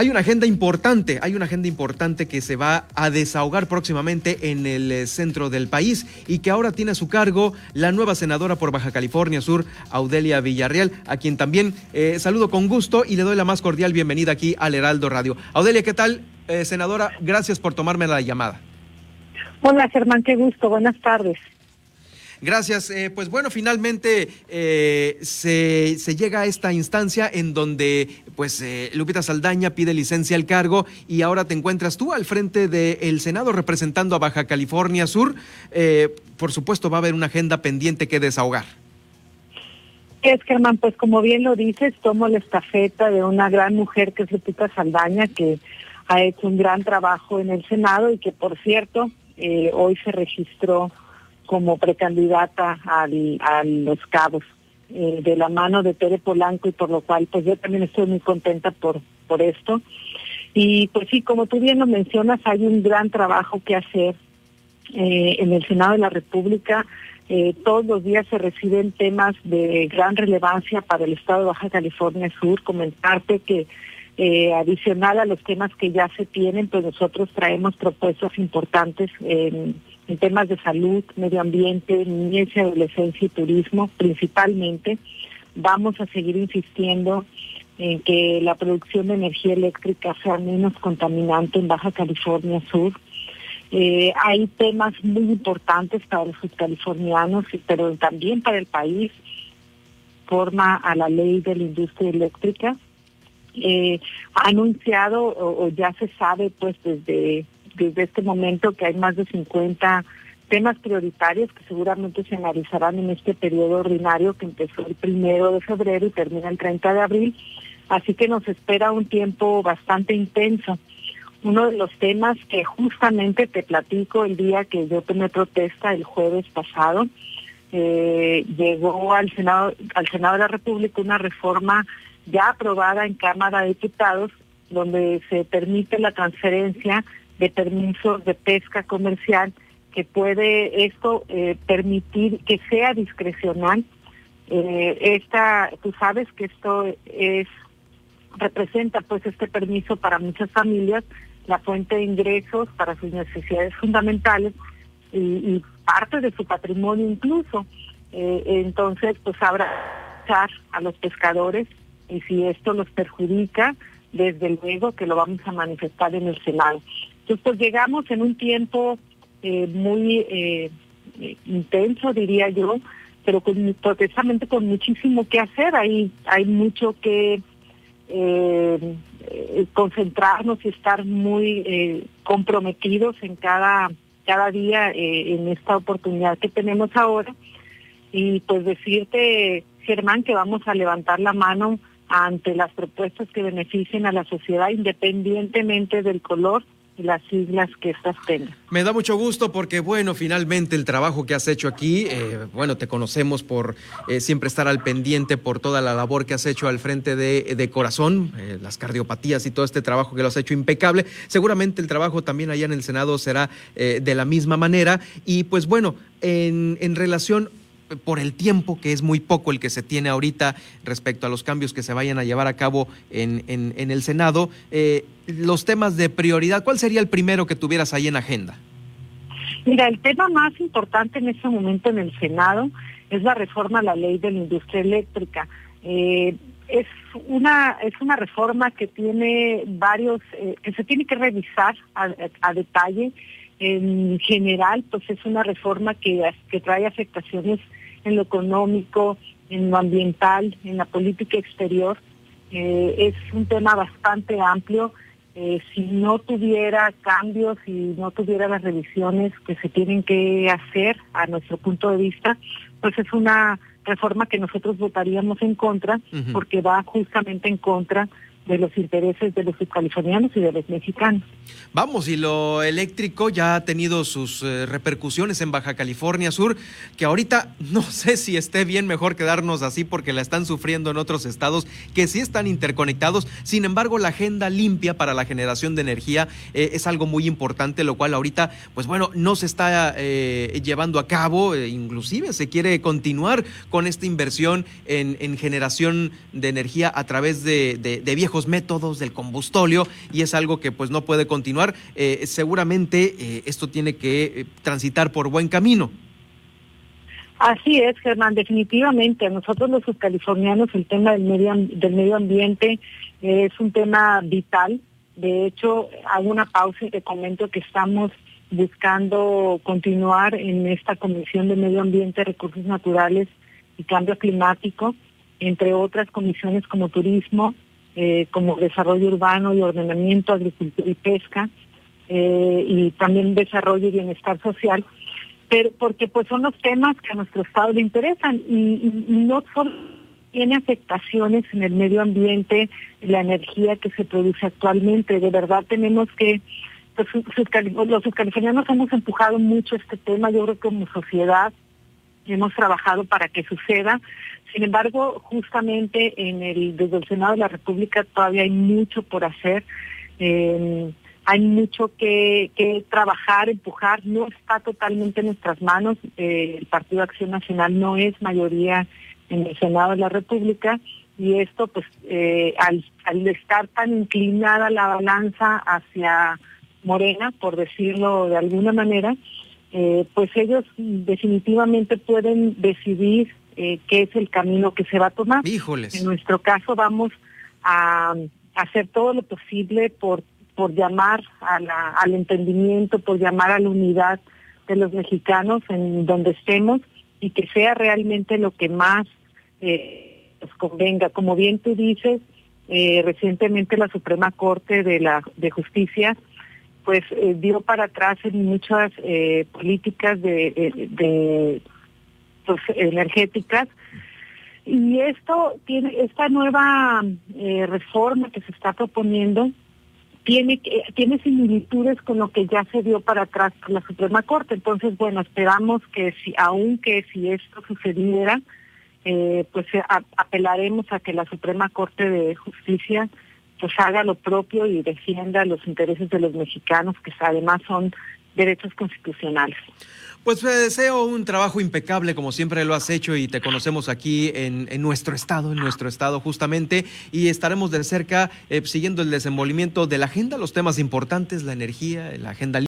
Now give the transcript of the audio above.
Hay una agenda importante, hay una agenda importante que se va a desahogar próximamente en el eh, centro del país y que ahora tiene a su cargo la nueva senadora por Baja California Sur, Audelia Villarreal, a quien también eh, saludo con gusto y le doy la más cordial bienvenida aquí al Heraldo Radio. Audelia, ¿qué tal? Eh, senadora, gracias por tomarme la llamada. Hola Germán, qué gusto, buenas tardes. Gracias. Eh, pues bueno, finalmente eh, se, llega a esta instancia en donde pues eh, Lupita Saldaña pide licencia al cargo y ahora te encuentras tú al frente del Senado representando a Baja California Sur. por supuesto va a haber una agenda pendiente que desahogar. Es Germán, pues como bien lo dices, tomo la estafeta de una gran mujer que es Lupita Saldaña, que ha hecho un gran trabajo en el Senado y que por cierto hoy se registró como precandidata al, a los cabos eh, de la mano de Tere Polanco y por lo cual pues yo también estoy muy contenta por, por esto. Y pues sí, como tú bien lo mencionas, hay un gran trabajo que hacer eh, en el Senado de la República. Eh, todos los días se reciben temas de gran relevancia para el Estado de Baja California Sur. Comentarte que adicional a los temas que ya se tienen, pues nosotros traemos propuestas importantes en en temas de salud, medio ambiente, niñez y adolescencia y turismo principalmente. Vamos a seguir insistiendo en que la producción de energía eléctrica sea menos contaminante en Baja California Sur. Eh, hay temas muy importantes para los subcalifornianos, pero también para el país, forma a la ley de la industria eléctrica. Eh, ha anunciado o ya se sabe pues desde desde este momento que hay más de 50 temas prioritarios que seguramente se analizarán en este periodo ordinario que empezó el primero de febrero y termina el 30 de abril. Así que nos espera un tiempo bastante intenso. Uno de los temas que justamente te platico el día que yo tomé protesta el jueves pasado, eh, llegó al Senado, al Senado de la República una reforma ya aprobada en Cámara de Diputados donde se permite la transferencia de permisos de pesca comercial que puede esto eh, permitir que sea discrecional. Eh, esta, tú sabes que esto es representa pues este permiso para muchas familias la fuente de ingresos para sus necesidades fundamentales y, parte de su patrimonio incluso. Eh, entonces pues habrá a los pescadores y si esto los perjudica, desde luego que lo vamos a manifestar en el Senado. Entonces, pues llegamos en un tiempo eh, muy eh, intenso, diría yo, pero con, con muchísimo que hacer. Hay, hay mucho que eh, concentrarnos y estar muy comprometidos en cada, cada día en esta oportunidad que tenemos ahora. Y pues decirte, Germán, que vamos a levantar la mano ante las propuestas que beneficien a la sociedad independientemente del color las siglas que estas tengan. Me da mucho gusto porque, bueno, finalmente el trabajo que has hecho aquí, eh, bueno, te conocemos por eh, siempre estar al pendiente por toda la labor que has hecho al frente de, de corazón, eh, las cardiopatías y todo este trabajo que lo has hecho impecable. Seguramente el trabajo también allá en el Senado será de la misma manera. Y pues bueno, en, en relación por el tiempo, que es muy poco el que se tiene ahorita respecto a los cambios que se vayan a llevar a cabo en, en, el Senado, eh, los temas de prioridad, ¿cuál sería el primero que tuvieras ahí en agenda? Mira, el tema más importante en este momento en el Senado es la reforma a la ley de la industria eléctrica. Eh, es una es una reforma que tiene varios eh, que se tiene que revisar a, a, detalle en general pues es una reforma que, que trae afectaciones en lo económico, en lo ambiental, en la política exterior. Eh, es un tema bastante amplio. Eh, si no tuviera cambios, si no tuviera las revisiones que se tienen que hacer a nuestro punto de vista, pues es una reforma que nosotros votaríamos en contra porque va justamente en contra de los intereses de los subcalifornianos y de los mexicanos. Vamos, y lo eléctrico ya ha tenido sus eh, repercusiones en Baja California Sur, que ahorita no sé si esté bien mejor quedarnos así porque la están sufriendo en otros estados que sí están interconectados. Sin embargo, la agenda limpia para la generación de energía eh, es algo muy importante, lo cual ahorita, pues bueno, no se está eh, llevando a cabo, inclusive se quiere continuar con esta inversión en, generación de energía a través de, de viejos métodos del combustóleo y es algo que pues no puede continuar. Eh, seguramente eh, esto tiene que eh, transitar por buen camino. Así es, Germán, definitivamente. A nosotros los californianos el tema del medio, del medio ambiente es un tema vital. De hecho, hago una pausa y te comento que estamos buscando continuar en esta Comisión de Medio Ambiente, Recursos Naturales y Cambio Climático, entre otras comisiones como Turismo, eh, como Desarrollo Urbano y Ordenamiento, Agricultura y Pesca, eh, y también Desarrollo y Bienestar Social, pero porque pues son los temas que a nuestro Estado le interesan y, no solo tiene afectaciones en el medio ambiente, la energía que se produce actualmente, de verdad tenemos que pues, los californianos hemos empujado mucho este tema, yo creo que como sociedad hemos trabajado para que suceda. Sin embargo, justamente en el desde el Senado de la República todavía hay mucho por hacer. Eh, hay mucho que, trabajar, empujar, no está totalmente en nuestras manos. Eh, el Partido Acción Nacional no es mayoría en el Senado de la República y esto, pues, eh, al estar tan inclinada la balanza hacia Morena, por decirlo de alguna manera, eh, pues ellos definitivamente pueden decidir eh, qué es el camino que se va a tomar. En nuestro caso vamos a, hacer todo lo posible por, por llamar al entendimiento, por llamar a la unidad de los mexicanos en donde estemos y que sea realmente lo que más eh, nos convenga. Como bien tú dices, recientemente la Suprema Corte de la de Justicia pues eh, dio para atrás en muchas eh, políticas de, pues, energéticas. Y esto tiene esta nueva eh, reforma que se está proponiendo tiene tiene similitudes con lo que ya se dio para atrás por la Suprema Corte. Entonces bueno esperamos que si aunque si esto sucediera pues apelaremos a que la Suprema Corte de Justicia pues haga lo propio y defienda los intereses de los mexicanos, que además son derechos constitucionales. Pues te deseo un trabajo impecable como siempre lo has hecho y te conocemos aquí en, nuestro estado, en nuestro estado justamente, y estaremos de cerca eh, siguiendo el desenvolvimiento de la agenda, los temas importantes, la energía, la agenda